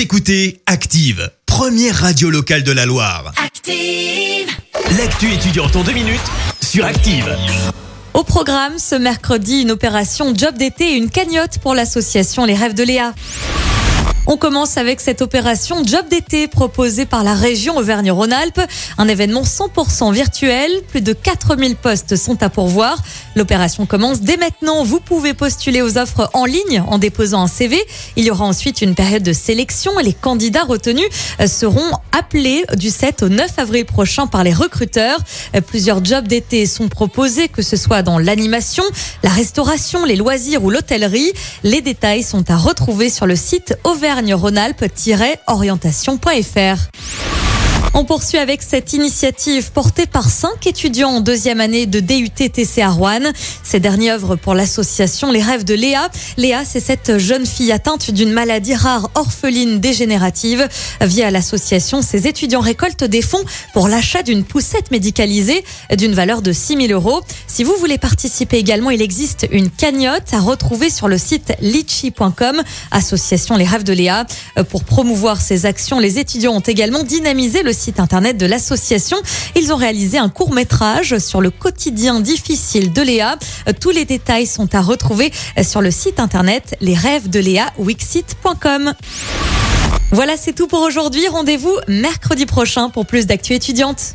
Vous écoutez Active, première radio locale de la Loire. Active. L'actu étudiante en deux minutes sur Active. Au programme, ce mercredi, une opération job d'été et une cagnotte pour l'association Les Rêves de Léa. On commence avec cette opération Job d'été proposée par la région Auvergne-Rhône-Alpes. Un événement 100% virtuel. Plus de 4000 postes sont à pourvoir. L'opération commence dès maintenant. Vous pouvez postuler aux offres en ligne en déposant un CV. Il y aura ensuite une période de sélection et les candidats retenus seront appelés du 7 au 9 avril prochain par les recruteurs. Plusieurs jobs d'été sont proposés, que ce soit dans l'animation, la restauration, les loisirs ou l'hôtellerie. Les détails sont à retrouver sur le site auvergne rhône alpes orientation.fr on poursuit avec cette initiative portée par cinq étudiants en deuxième année de DUT-TC à Rouen. Ces derniers œuvrent pour l'association Les Rêves de Léa. Léa, c'est cette jeune fille atteinte d'une maladie rare orpheline dégénérative. Via l'association, ces étudiants récoltent des fonds pour l'achat d'une poussette médicalisée d'une valeur de 6 000 euros. Si vous voulez participer également, il existe une cagnotte à retrouver sur le site litchi.com, association Les Rêves de Léa. Pour promouvoir ces actions, les étudiants ont également dynamisé le site internet de l'association. Ils ont réalisé un court métrage sur le quotidien difficile de Léa. Tous les détails sont à retrouver sur le site internet les rêves de Léa wixit.com. Voilà, c'est tout pour aujourd'hui. Rendez-vous mercredi prochain pour plus d'actu étudiantes.